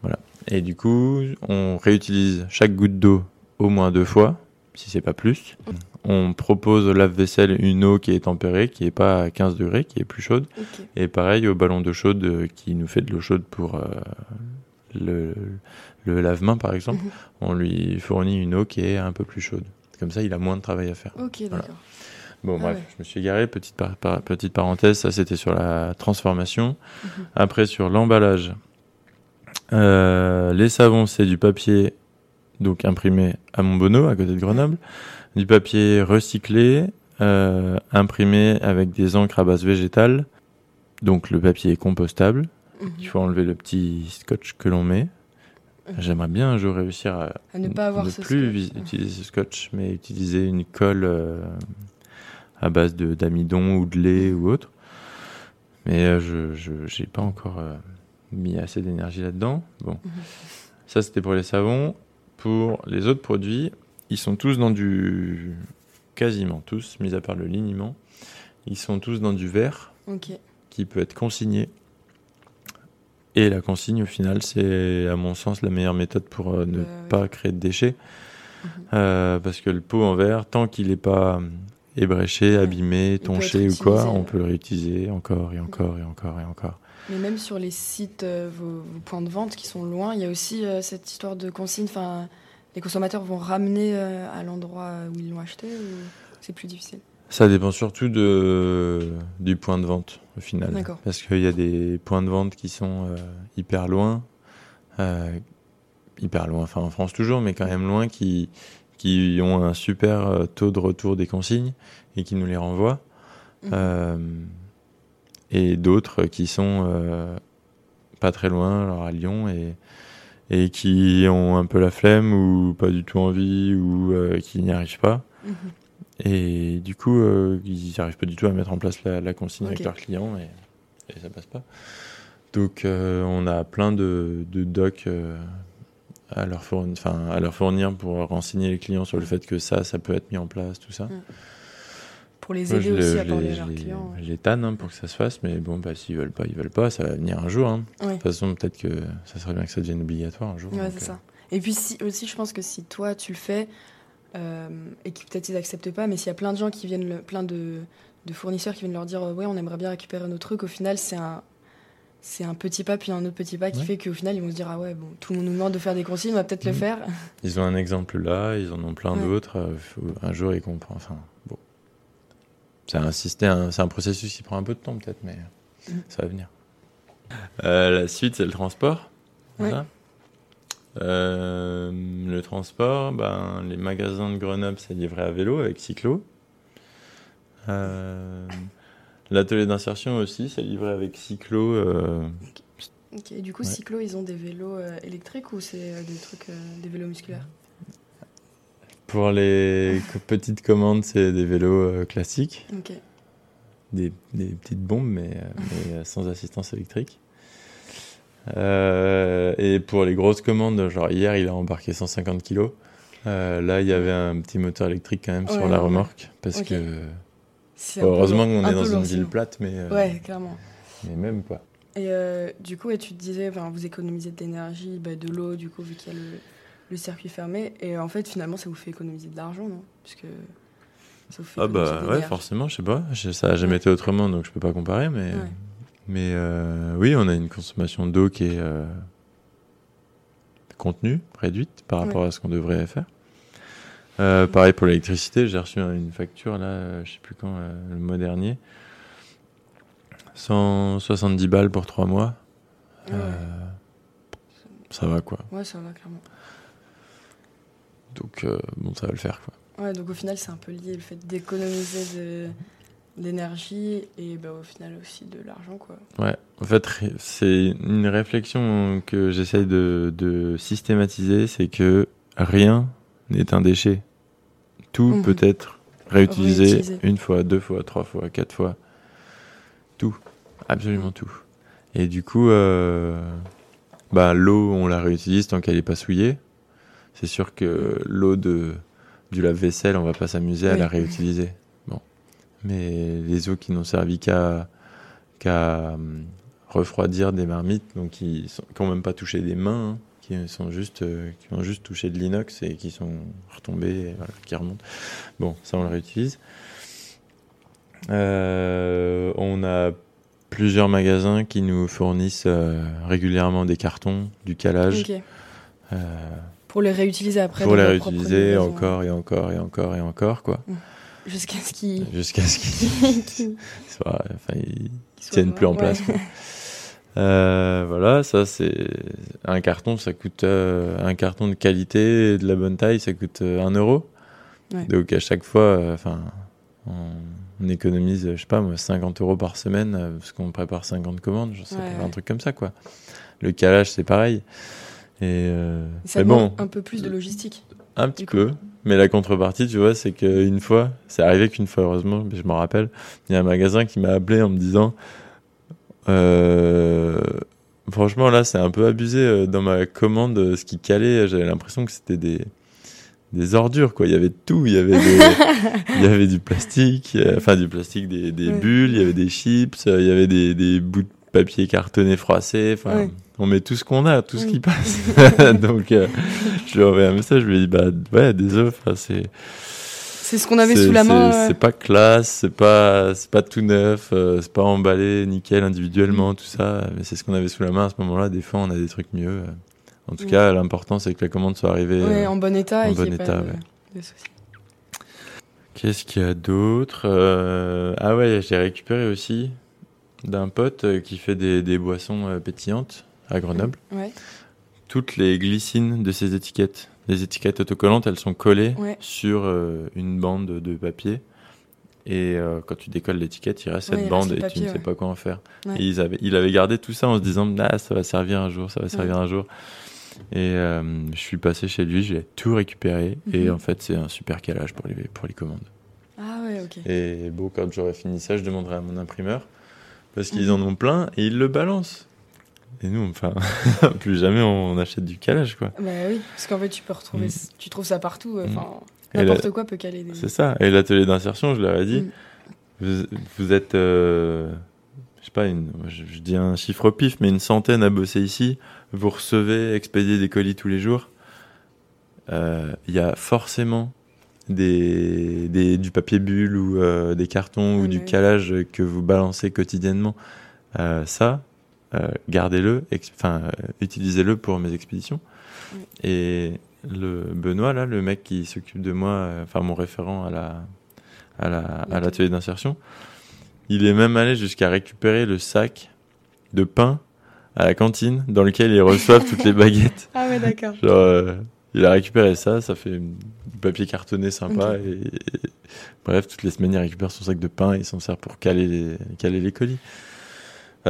S2: Voilà. Et du coup, on réutilise chaque goutte d'eau au moins deux fois, si c'est pas plus. On propose au lave-vaisselle une eau qui est tempérée, qui est pas à 15 degrés, qui est plus chaude. Et pareil au ballon d'eau chaude qui nous fait de l'eau chaude pour le, le lave-main par exemple, mhm. on lui fournit une eau qui est un peu plus chaude. Comme ça, il a moins de travail à faire.
S1: Ok, d'accord.
S2: Bon, ah bref, je me suis garé. Petite, petite parenthèse, ça c'était sur la transformation. Mhm. Après, sur l'emballage. Euh, les savons, c'est du papier donc imprimé à Montbonneau, à côté de Grenoble. Du papier recyclé, euh, imprimé avec des encres à base végétale. Donc le papier est compostable. Mhm. Il faut enlever le petit scotch que l'on met. J'aimerais bien un jour réussir à,
S1: ne pas avoir
S2: plus utiliser ce scotch, mais utiliser une colle euh, à base de d'amidon ou de lait ou autre. Mais euh, je n'ai pas encore euh, mis assez d'énergie là-dedans. Bon, mhm. ça c'était pour les savons. Pour les autres produits, ils sont tous dans du quasiment tous, mis à part le liniment, ils sont tous dans du verre qui peut être consigné et la consigne, au final, c'est à mon sens la meilleure méthode pour euh, ne pas créer de déchets. Mhm. Euh, parce que le pot en verre, tant qu'il n'est pas euh, ébréché, abîmé, tonché ou quoi, on peut le réutiliser encore et encore et encore et encore.
S1: Mais même sur les sites, vos, points de vente qui sont loin, il y a aussi cette histoire de consigne. Enfin, les consommateurs vont ramener à l'endroit où ils l'ont acheté ou c'est plus difficile?
S2: Ça dépend surtout de, du point de vente au final. Parce qu'il y a des points de vente qui sont euh, hyper loin, euh, hyper loin, enfin en France toujours, mais quand même loin, qui, qui ont un super euh, taux de retour des consignes et qui nous les renvoient. Mhm. et d'autres qui sont pas très loin, alors à Lyon, et, et qui ont un peu la flemme ou pas du tout envie ou qui n'y arrivent pas. Mhm. Et du coup, ils n'arrivent pas du tout à mettre en place la, consigne avec leurs clients et, et, ça passe pas. Donc on a plein de, de docs à leur, fournir, à leur fournir pour renseigner les clients sur le fait que ça, ça peut être mis en place, tout ça. Mm.
S1: Pour les aider aussi à parler leurs clients.
S2: Je les tanne hein, pour que ça se fasse, mais bon, bah, s'ils veulent pas, ils veulent pas, ça va venir un jour. Hein. De toute façon, peut-être que ça serait bien que ça devienne obligatoire un jour.
S1: Ouais, c'est ça. Euh. Et puis si, aussi, je pense que si toi, tu le fais, euh, et que peut-être ils n'acceptent pas, mais s'il y a plein de gens qui viennent, plein de, de fournisseurs qui viennent leur dire, ouais, on aimerait bien récupérer nos trucs, au final, c'est un, c'est un petit pas puis un autre petit pas qui fait qu'au final ils vont se dire ah ouais bon tout le monde nous demande de faire des consignes on va peut-être le mhm. faire.
S2: Ils ont un exemple là ils en ont plein d'autres euh, un jour ils comprennent enfin bon. C'est un système c'est un processus qui prend un peu de temps peut-être mais mhm. ça va venir. Euh, la suite c'est le transport euh, le transport ben les magasins de Grenoble c'est livré à vélo avec cyclo euh, L'atelier d'insertion aussi, c'est livré avec Cyclo. Euh...
S1: Ok, du coup, Cyclo, ils ont des vélos euh, électriques ou c'est des trucs, des vélos musculaires?
S2: Pour les petites commandes, c'est des vélos classiques. Des, des, petites bombes, mais, mais sans assistance électrique. Et pour les grosses commandes, genre hier, il a embarqué 150 kilos. là, il y avait un petit moteur électrique quand même sur la remorque parce que Heureusement qu'on est dans une ville plate, mais.
S1: Euh, ouais, clairement.
S2: Mais même pas.
S1: Et euh, du coup, tu te disais, vous économisez de l'énergie, bah, de l'eau, du coup, vu qu'il y a le, circuit fermé. Et en fait, finalement, ça vous fait économiser de l'argent, non? Puisque
S2: ça vous fait Ah, bah ouais, forcément, je sais pas. Ça a jamais été autrement, donc je peux pas comparer. Mais, mais euh, oui, on a une consommation d'eau qui est contenue, réduite par rapport à ce qu'on devrait faire. Euh, pareil pour l'électricité, j'ai reçu une facture là, euh, je sais plus quand, euh, le mois dernier. 170 balles pour 3 mois. Ah ça va quoi.
S1: Ouais, ça va clairement.
S2: Donc bon, ça va le faire
S1: quoi. Ouais, donc au final, c'est un peu lié le fait d'économiser de d'énergie et bah, au final aussi de l'argent quoi.
S2: Ouais, en fait c'est une réflexion que j'essaye de, de systématiser, c'est que rien n'est un déchet. Tout mhm. peut être réutilisé une fois, deux fois, trois fois, quatre fois. Tout. Absolument tout. Et du coup, euh, bah, l'eau, on la réutilise tant qu'elle n'est pas souillée. C'est sûr que l'eau de, du lave-vaisselle, on va pas s'amuser à la réutiliser. Mais les eaux qui n'ont servi qu'à hum, refroidir des marmites, donc qui n'ont même pas touché des mains, hein qui sont juste euh, qui ont juste touché de l'inox et qui sont retombés qui remontent. Bon ça on le réutilise. Euh, on a plusieurs magasins qui nous fournissent euh, régulièrement des cartons du calage.
S1: Pour les réutiliser après
S2: pour les réutiliser encore et encore et encore et encore quoi. Mmh.
S1: Jusqu'à ce qu'ils
S2: jusqu'à ce qu'ils tiennent plus en place Euh, voilà, ça c'est un carton, ça coûte euh, un carton de qualité et de la bonne taille, ça coûte euh, euro. Donc à chaque fois, enfin, on, économise, je sais pas moi, 50 euros par semaine parce qu'on prépare 50 commandes, je sais pas, un truc comme ça quoi. Le calage c'est pareil. Et
S1: ça bon, un peu plus de logistique.
S2: Un petit peu. Mais la contrepartie, tu vois, c'est qu'une fois, c'est arrivé qu'une fois, heureusement, je me rappelle, il y a un magasin qui m'a appelé en me disant euh, franchement, là, c'est un peu abusé euh, dans ma commande. Euh, ce qui calait, j'avais l'impression que c'était des, des ordures, quoi. Il y avait tout. Il y avait, il y avait du plastique, enfin du plastique, des, des bulles, il y avait des chips, il y avait des, des bouts de papier cartonné froissé. Enfin, on met tout ce qu'on a, tout ce qui passe. Donc, je lui ai envoyé un message, je lui dit, bah ouais, désolé, c'est
S1: c'est ce qu'on avait sous la main.
S2: C'est pas classe, c'est pas, c'est pas tout neuf, euh, c'est pas emballé nickel individuellement, tout ça. Mais c'est ce qu'on avait sous la main à ce moment-là. Des fois, on a des trucs mieux. En tout mm. cas, l'important, c'est que la commande soit arrivée
S1: euh, en bon état.
S2: En bon état, Qu'est-ce qu'il y a d'autre? Euh, Ah ouais, j'ai récupéré aussi d'un pote qui fait des, des boissons pétillantes à Grenoble. Ouais. Toutes les glycines de ses étiquettes les étiquettes autocollantes, elles sont collées sur euh, une bande de papier. Et euh, quand tu décolles l'étiquette, il reste cette bande et tu ne sais pas quoi en faire. Et ils avaient, il avait gardé tout ça en se disant ah, ça va servir un jour, ça va servir un jour. Et je suis passé chez lui, j'ai tout récupéré. Et mhm. en fait, c'est un super calage pour les, pour les commandes.
S1: Ah ouais, ok.
S2: Et bon, quand j'aurai fini ça, je demanderai à mon imprimeur. Parce qu'ils en ont plein et ils le balancent. Et nous, enfin, plus jamais on achète du calage, quoi.
S1: Bah oui, parce qu'en fait, tu peux retrouver, mm. tu trouves ça partout. Mm. Enfin, n'importe quoi peut caler des.
S2: C'est ça. Et l'atelier d'insertion, je leur ai dit, mm. vous, êtes, euh, je sais pas, une, je, dis un chiffre pif, mais une centaine à bosser ici. Vous recevez, expédiez des colis tous les jours. Euh, il y a forcément des, des, du papier bulle ou euh, des cartons ou du calage que vous balancez quotidiennement. ça, euh, gardez-le, enfin, euh, utilisez-le pour mes expéditions. Et le Benoît, là, le mec qui s'occupe de moi, euh, enfin, mon référent à la, à la, à l'atelier d'insertion, il est même allé jusqu'à récupérer le sac de pain à la cantine dans lequel ils reçoivent toutes les baguettes.
S1: Ah ouais, d'accord.
S2: Genre, il a récupéré ça, ça fait du papier cartonné sympa. Et, bref, toutes les semaines, il récupère son sac de pain et il s'en sert pour caler les, caler les colis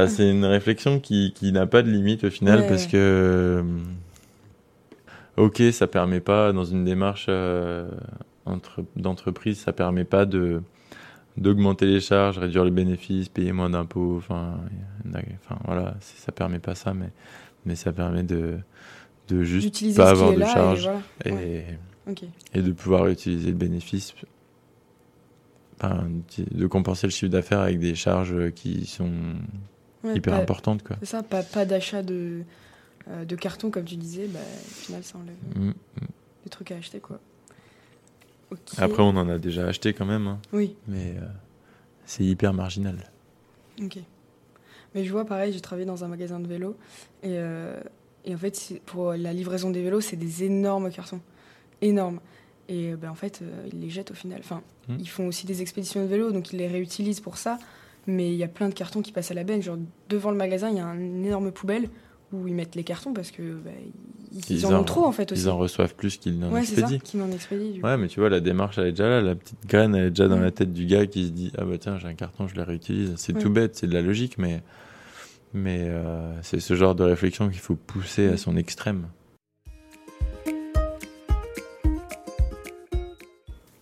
S2: c'est une réflexion qui, qui n'a pas de limite au final parce que euh, ok ça permet pas dans une démarche euh, entre, d'entreprise ça permet pas de d'augmenter les charges réduire les bénéfices payer moins d'impôts enfin enfin voilà ça permet pas ça mais mais ça permet de de juste pas avoir de charges et, et, de pouvoir utiliser le bénéfice de compenser le chiffre d'affaires avec des charges qui sont hyper importante. Quoi.
S1: C'est ça, pas, pas d'achat de, euh, de carton, comme tu disais, bah, au final, ça enlève mm, mm. des trucs à acheter. Quoi.
S2: Après, on en a déjà acheté quand même. Hein.
S1: Oui.
S2: Mais euh, c'est hyper marginal.
S1: Ok. Mais je vois, pareil, j'ai travaillé dans un magasin de vélo. Et, euh, et en fait, pour la livraison des vélos, c'est des énormes cartons. Énormes. Et ben, en fait, ils les jettent au final. Enfin, mm. ils font aussi des expéditions de vélo, donc ils les réutilisent pour ça mais il y a plein de cartons qui passent à la benne. Genre, devant le magasin, il y a une énorme poubelle où ils mettent les cartons parce que bah, ils, en, ont trop en fait aussi.
S2: Ils en reçoivent plus qu'ils n'en
S1: ouais,
S2: expédient. ouais, mais tu vois, la démarche elle est déjà là. La petite graine elle est déjà dans la tête du gars qui se dit ah bah tiens j'ai un carton, je le réutilise. C'est tout bête, c'est de la logique, mais mais euh, c'est ce genre de réflexion qu'il faut pousser à son extrême.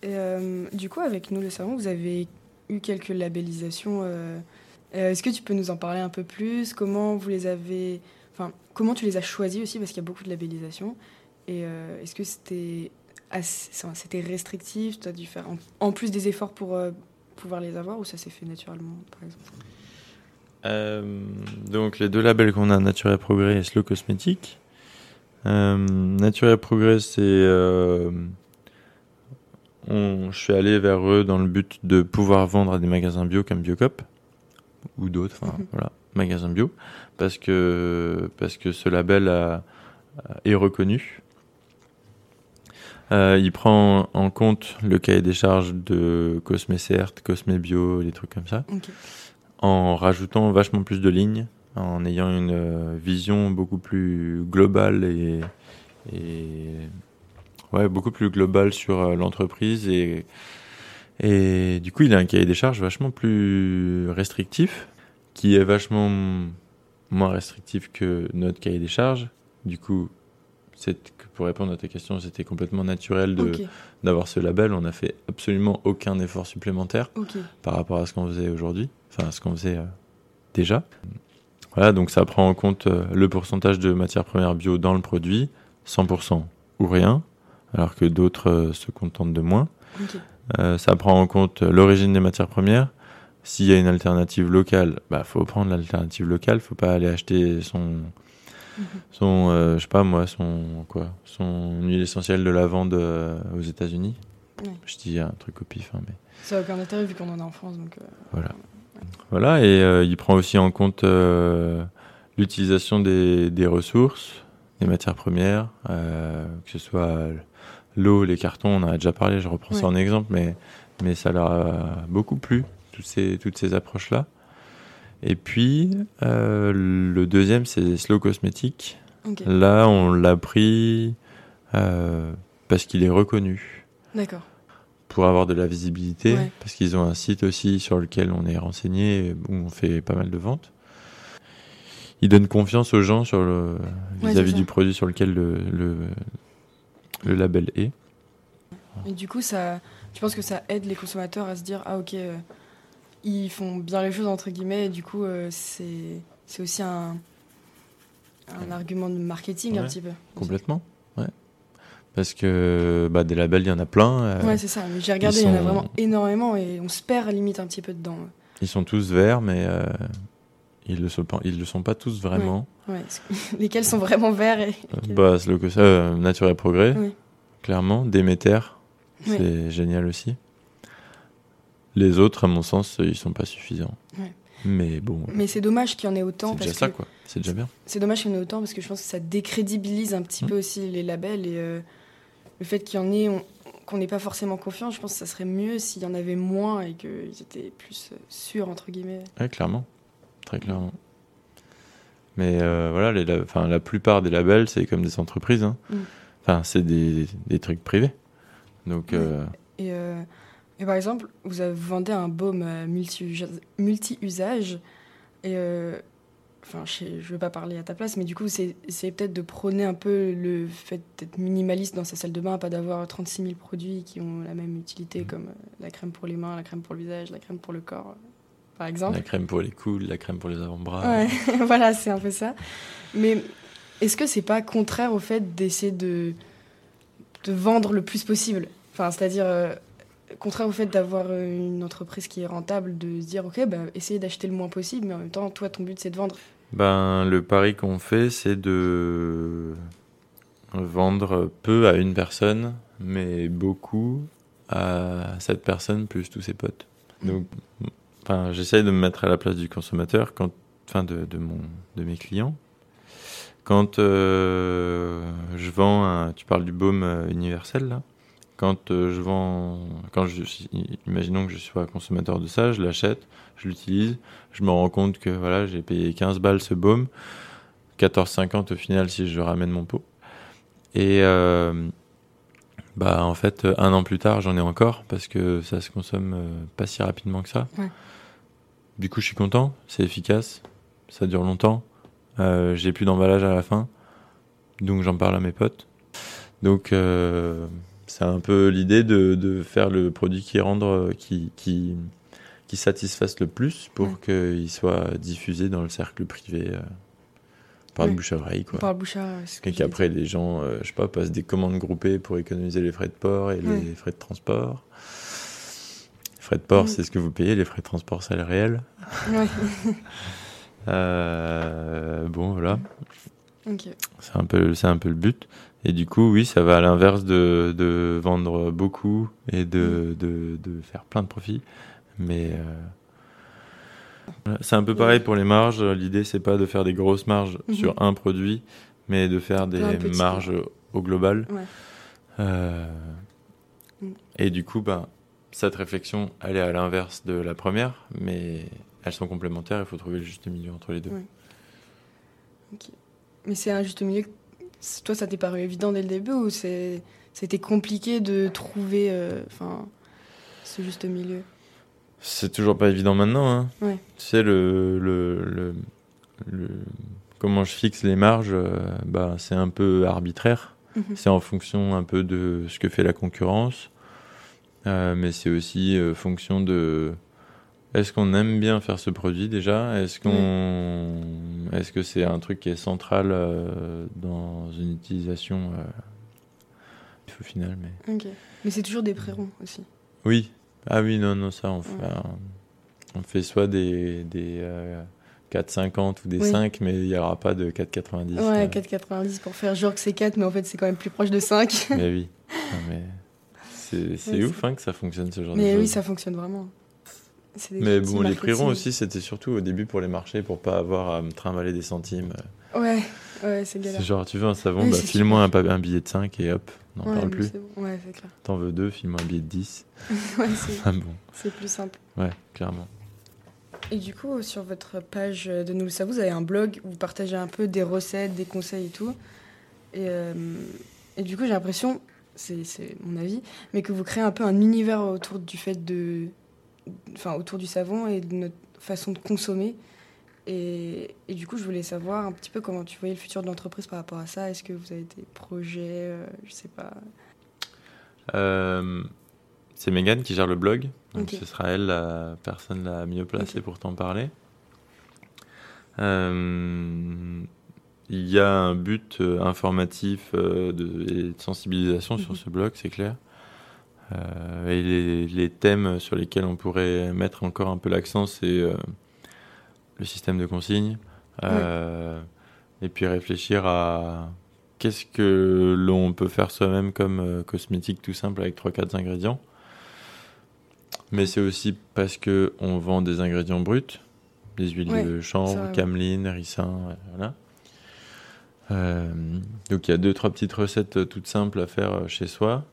S1: Euh, du coup, avec nous le savon, vous avez eu quelques labellisations. Euh, est-ce que tu peux nous en parler un peu plus? Comment vous les avez, enfin, comment tu les as choisis aussi parce qu'il y a beaucoup de labellisations. Et est-ce que c'était c'était restrictif? Tu as dû faire en, plus des efforts pour pouvoir les avoir ou ça s'est fait naturellement, par exemple?
S2: Donc les deux labels qu'on a, Nature et Progrès et Slow Cosmétique. Nature et Progrès, c'est je suis allé vers eux dans le but de pouvoir vendre à des magasins bio comme Biocop ou d'autres, enfin mhm. voilà, magasins bio, parce que parce que ce label est reconnu. Euh, il prend en compte le cahier des charges de Cosme Cert, Cosme Bio, des trucs comme ça, en rajoutant vachement plus de lignes, en ayant une vision beaucoup plus globale et, et ouais, beaucoup plus global sur euh, l'entreprise et et du coup, il a un cahier des charges vachement plus restrictif, qui est vachement moins restrictif que notre cahier des charges. Du coup, pour répondre à ta question, c'était complètement naturel d'avoir ce label. On n'a fait absolument aucun effort supplémentaire par rapport à ce qu'on faisait aujourd'hui, enfin ce qu'on faisait euh, déjà. Voilà, donc ça prend en compte euh, le pourcentage de matières premières bio dans le produit, 100% ou rien alors que d'autres euh, se contentent de moins. Euh, ça prend en compte l'origine des matières premières. S'il y a une alternative locale, bah faut prendre l'alternative locale. Faut pas aller acheter son mhm. son euh, je sais pas moi son quoi son huile essentielle de lavande aux États-Unis. Je dis un truc au pif hein, mais
S1: ça n'a aucun intérêt vu qu'on en a en France donc.
S2: Voilà. Voilà et il prend aussi en compte l'utilisation des, des ressources, des matières premières, que ce soit L'eau, les cartons, on en a déjà parlé, je reprends ça en exemple, mais, mais ça leur a beaucoup plu, toutes ces, toutes ces approches-là. Et puis, euh, le deuxième, c'est Slow Cosmétique. Là, on l'a pris euh, parce qu'il est reconnu.
S1: D'accord.
S2: Pour avoir de la visibilité, parce qu'ils ont un site aussi sur lequel on est renseigné, où on fait pas mal de ventes. il donne confiance aux gens sur le vis-à-vis du produit sur lequel le, le, le, label est.
S1: Et du coup, ça, tu penses que ça aide les consommateurs à se dire ah ok, euh, ils font bien les choses entre guillemets, et du coup euh, c'est c'est aussi un un argument de marketing un petit peu.
S2: Complètement. Parce que bah, des labels, il y en a plein.
S1: Euh, ouais, c'est ça. J'ai regardé, il y en a vraiment énormément et on se perd limite un petit peu dedans.
S2: Ils sont tous verts, mais ils le sont pas, ils le sont pas tous vraiment.
S1: Lesquels sont vraiment verts et...
S2: Euh, bah, le euh, Nature et Progrès, clairement. Déméter, c'est génial aussi. Les autres, à mon sens, ils sont pas suffisants. Mais bon.
S1: Mais c'est dommage qu'il y en ait autant.
S2: C'est déjà ça, quoi. C'est déjà bien.
S1: C'est dommage qu'il y en ait autant parce que je pense que ça décrédibilise un petit mmh. peu aussi les labels et euh, le fait qu'il y en ait, qu'on n'ait pas forcément confiance, je pense que ça serait mieux s'il y en avait moins et qu'ils étaient plus sûrs, entre guillemets.
S2: Ouais, clairement très clairement. Mais euh, voilà, les, la plupart des labels, c'est comme des entreprises. Hein. Mm. Enfin, c'est des, des, trucs privés. Donc, euh,
S1: et, euh, et, par exemple, vous, vendez un baume multi-usage. et enfin, je ne veux pas parler à ta place, mais du coup, c'est peut-être de prôner un peu le fait d'être minimaliste dans sa salle de bain, pas d'avoir 36 000 produits qui ont la même utilité, mm. comme la crème pour les mains, la crème pour le visage, la crème pour le corps par exemple.
S2: La crème pour les coudes, la crème pour les avant-bras.
S1: Ouais, voilà, c'est un peu ça. Mais est-ce que c'est pas contraire au fait d'essayer de, de vendre le plus possible? Enfin, c'est-à-dire euh, contraire au fait d'avoir une entreprise qui est rentable, de se dire ok, bah, essayer d'acheter le moins possible, mais en même temps, toi, ton but c'est de vendre.
S2: Ben, le pari qu'on fait, c'est de vendre peu à une personne, mais beaucoup à cette personne plus tous ses potes. Donc, enfin, j'essaye de me mettre à la place du consommateur, quand, enfin, de, de, mon, de mes clients. Quand euh, je vends, un, tu parles du baume euh, universel là. Quand euh, je vends, quand je, imaginons que je sois consommateur de ça, je l'achète, je l'utilise, je me rends compte que voilà, j'ai payé 15 balles ce baume, 14,50 au final si je ramène mon pot. Et bah en fait, un an plus tard, j'en ai encore parce que ça se consomme pas si rapidement que ça. Ouais. Du coup, je suis content, c'est efficace, ça dure longtemps. Euh, j'ai plus d'emballage à la fin, donc j'en parle à mes potes. Donc, euh, c'est un peu l'idée de, faire le produit qui rendre, qui, qui, qui satisfasse le plus pour qu'il soit diffusé dans le cercle privé euh, par le bouche à oreille. Quoi.
S1: Par le bouche à
S2: Et qu'après, les gens, je sais pas, passent des commandes groupées pour économiser les frais de port et les frais de transport frais de port, mm. c'est ce que vous payez, les frais de transport, c'est le réel. Euh, bon, voilà. C'est un, peu, un peu le but. Et du coup, oui, ça va à l'inverse de, de, vendre beaucoup et de, de, de, faire plein de profits. Mais euh, c'est un peu pareil pour les marges. L'idée, c'est pas de faire des grosses marges mm-hmm. sur un produit, mais de faire des marges au global. Euh, et du coup, ben, cette réflexion, elle est à l'inverse de la première, mais elles sont complémentaires, il faut trouver le juste milieu entre les deux.
S1: Mais c'est un juste milieu, toi ça t'est paru évident dès le début ou c'était compliqué de trouver euh, enfin ce juste milieu?
S2: C'est toujours pas évident maintenant. Hein. Tu sais, le, le, le, comment je fixe les marges, euh, bah, c'est un peu arbitraire. Mhm. C'est en fonction un peu de ce que fait la concurrence euh, mais c'est aussi euh, fonction de est-ce qu'on aime bien faire ce produit déjà? Est-ce qu'on est-ce que c'est un truc qui est central euh, dans une utilisation au final mais
S1: mais c'est toujours des prérons aussi.
S2: Oui. Ah oui, non non ça on fait on fait soit des des 4,50 ou des 5, mais il n'y aura pas de 4,90.
S1: Ouais, 4,90 pour faire genre que c'est 4, mais en fait c'est quand même plus proche de 5.
S2: mais oui. mais... C'est ouf hein, que ça fonctionne ce genre
S1: mais
S2: de
S1: oui, ça fonctionne vraiment.
S2: Mais bon, les prix ronds aussi, c'était surtout au début pour les marchés, pour pas avoir à me trimballer des centimes.
S1: Ouais, ouais, c'est galère.
S2: C'est genre, tu veux un savon, bah, file-moi un, un, billet de 5 et hop, on n'en parle plus.
S1: Bon. Ouais, c'est clair.
S2: T'en veux deux, file-moi un billet de 10.
S1: ouais, c'est ah, bon. C'est plus simple.
S2: Ouais, clairement.
S1: Et du coup, sur votre page de Nous le savons, vous avez un blog où vous partagez un peu des recettes, des conseils et tout. Et, euh, et du coup, j'ai l'impression, c'est mon avis, mais que vous créez un peu un univers autour du fait de. Enfin, autour du savon et de notre façon de consommer. Et, et, du coup, je voulais savoir un petit peu comment tu voyais le futur de l'entreprise par rapport à ça. Est-ce que vous avez des projets Je sais pas?
S2: c'est Megan qui gère le blog. Donc ce sera elle la personne la mieux placée pour t'en parler. Euh, il y a un but euh, informatif euh, de, et de sensibilisation sur mhm. ce blog, c'est clair. Et les, thèmes sur lesquels on pourrait mettre encore un peu l'accent, c'est le système de consignes. Et puis réfléchir à qu'est-ce que l'on peut faire soi-même comme cosmétique tout simple avec 3-4 ingrédients. Mais c'est aussi parce que on vend des ingrédients bruts des huiles de chanvre, cameline, ricin, voilà. Euh, donc il y a deux trois petites recettes euh, toutes simples à faire euh, chez soi.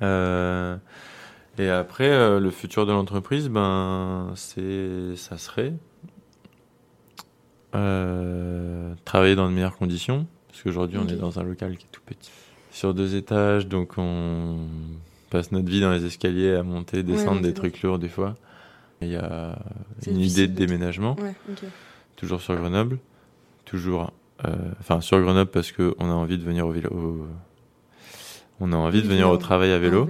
S2: Et après le futur de l'entreprise, ben c'est ça serait travailler dans de meilleures conditions parce qu'aujourd'hui on est dans un local qui est tout petit. Sur deux étages donc on passe notre vie dans les escaliers à monter descendre des trucs lourds des fois. Il y a une idée de déménagement, toujours sur Grenoble, toujours, euh, enfin sur Grenoble parce qu'on a envie de venir au vélo, on a envie de venir au travail à vélo.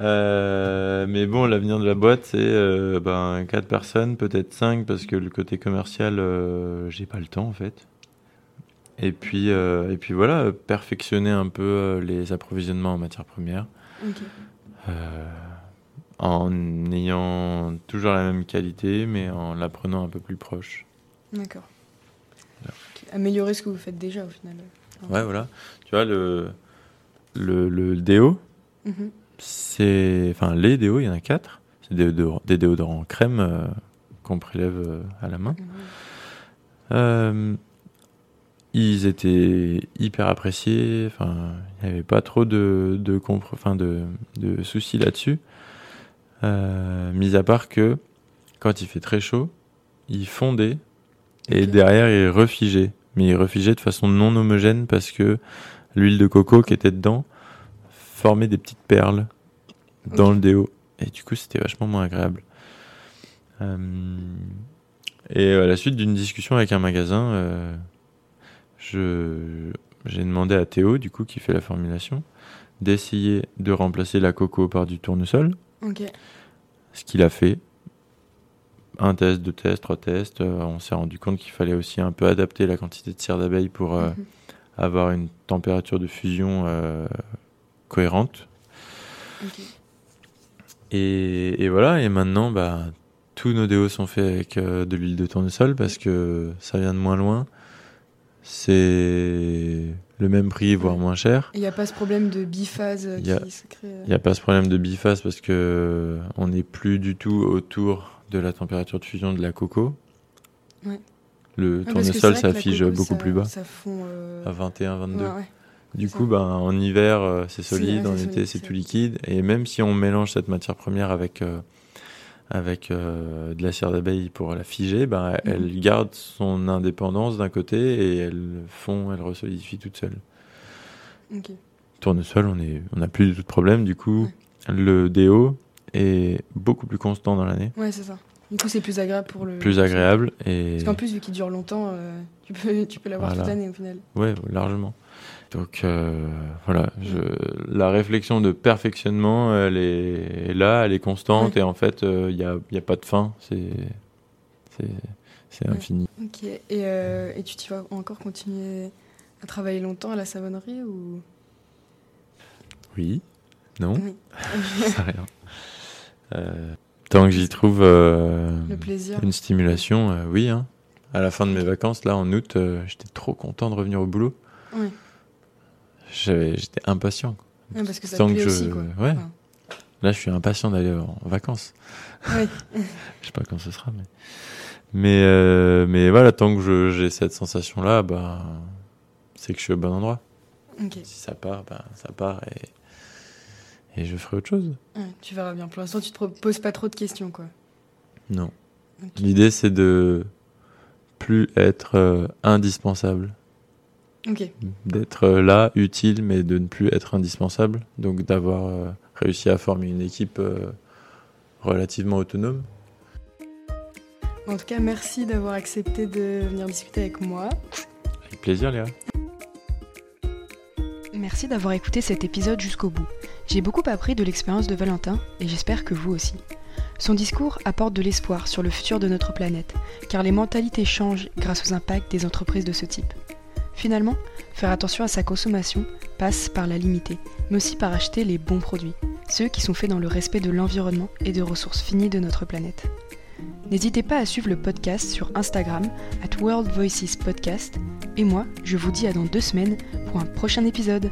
S2: Euh, mais bon, l'avenir de la boîte, c'est euh, ben, 4 personnes, peut-être 5, parce que le côté commercial, j'ai pas le temps en fait. Et puis, et puis voilà, perfectionner un peu les approvisionnements en matières premières en ayant toujours la même qualité, mais en la prenant un peu plus proche.
S1: D'accord. Améliorer ce que vous faites déjà au final.
S2: Ouais, voilà. Tu vois, le, le, le déo, mhm. c'est. Enfin, les déos, il y en a quatre. C'est des, des déodorants crème euh, qu'on prélève euh, à la main. Euh, ils étaient hyper appréciés. Enfin, il n'y avait pas trop de, de, enfin, de, de soucis là-dessus. Euh, mis à part que quand il fait très chaud, il fondait et derrière il refigeait. Mais il refigeait de façon non homogène parce que l'huile de coco qui était dedans formait des petites perles dans le déo. Et du coup, c'était vachement moins agréable. Euh, et à la suite d'une discussion avec un magasin, euh, je, j'ai demandé à Théo, du coup, qui fait la formulation, d'essayer de remplacer la coco par du tournesol. Ce qu'il a fait. Un test, deux tests, trois tests. Euh, on s'est rendu compte qu'il fallait aussi un peu adapter la quantité de cire d'abeille pour euh, mhm. Avoir une température de fusion euh, cohérente. Et, voilà, et maintenant, bah, tous nos déos sont faits avec de l'huile de tournesol parce que ça vient de moins loin. C'est le même prix, voire moins cher.
S1: Il n'y a pas ce problème de biphase qui se crée.
S2: Il n'y a pas ce problème de biphase parce que on n'est plus du tout autour de la température de fusion de la coco. Ouais. Le tournesol s'affiche beaucoup plus bas.
S1: Ça fond,
S2: euh, À 21, 22. du coup, ben, en hiver, euh, c'est solide, en été, c'est tout liquide. Et même si on mélange cette matière première avec euh, avec de la cire d'abeille pour la figer, ben, mhm. elle garde son indépendance d'un côté et elle fond, elle resolidifie toute seule. Tournesol, on est, on n'a plus du tout de problème. Du coup, le déo est beaucoup plus constant dans l'année.
S1: Ouais, c'est ça. Du coup, c'est plus agréable pour le.
S2: Plus agréable et.
S1: Parce qu'en plus, vu qu'il dure longtemps, euh, tu peux, tu peux l'avoir toute l'année au final.
S2: Ouais, largement. Donc euh, voilà, je, la réflexion de perfectionnement, elle est là, elle est constante et en fait, il euh, n'y a, y a, pas de fin, c'est infini.
S1: Ok, et, euh, et tu, vas encore continuer à travailler longtemps à la savonnerie ou?
S2: Oui, non, oui. rien. Tant que j'y trouve Le plaisir. une stimulation, oui. Hein. À la fin de mes vacances, là en août, j'étais trop content de revenir au boulot. Oui j'étais impatient.
S1: parce que ça te plaît aussi, quoi.
S2: Ouais. Là, je suis impatient d'aller en vacances. Oui. je sais pas quand ce sera, mais mais euh, mais voilà, tant que j'ai cette sensation-là, bah c'est que je suis au bon endroit. Si ça part, bah, ça part et et je ferai autre chose.
S1: tu verras bien. Pour l'instant, tu te poses pas trop de questions, quoi.
S2: Non. L'idée, c'est de plus être euh, indispensable. D'être euh, là, utile, mais de ne plus être indispensable. Donc d'avoir euh, réussi à former une équipe relativement autonome.
S1: En tout cas, merci d'avoir accepté de venir discuter avec moi.
S2: Avec plaisir, Léa.
S1: Merci d'avoir écouté cet épisode jusqu'au bout. J'ai beaucoup appris de l'expérience de Valentin et j'espère que vous aussi. Son discours apporte de l'espoir sur le futur de notre planète, car les mentalités changent grâce aux impacts des entreprises de ce type. Finalement, faire attention à sa consommation passe par la limiter, mais aussi par acheter les bons produits, ceux qui sont faits dans le respect de l'environnement et des ressources finies de notre planète. N'hésitez pas à suivre le podcast sur Instagram, at World Voices Podcast, et moi, je vous dis à dans deux semaines pour un prochain épisode.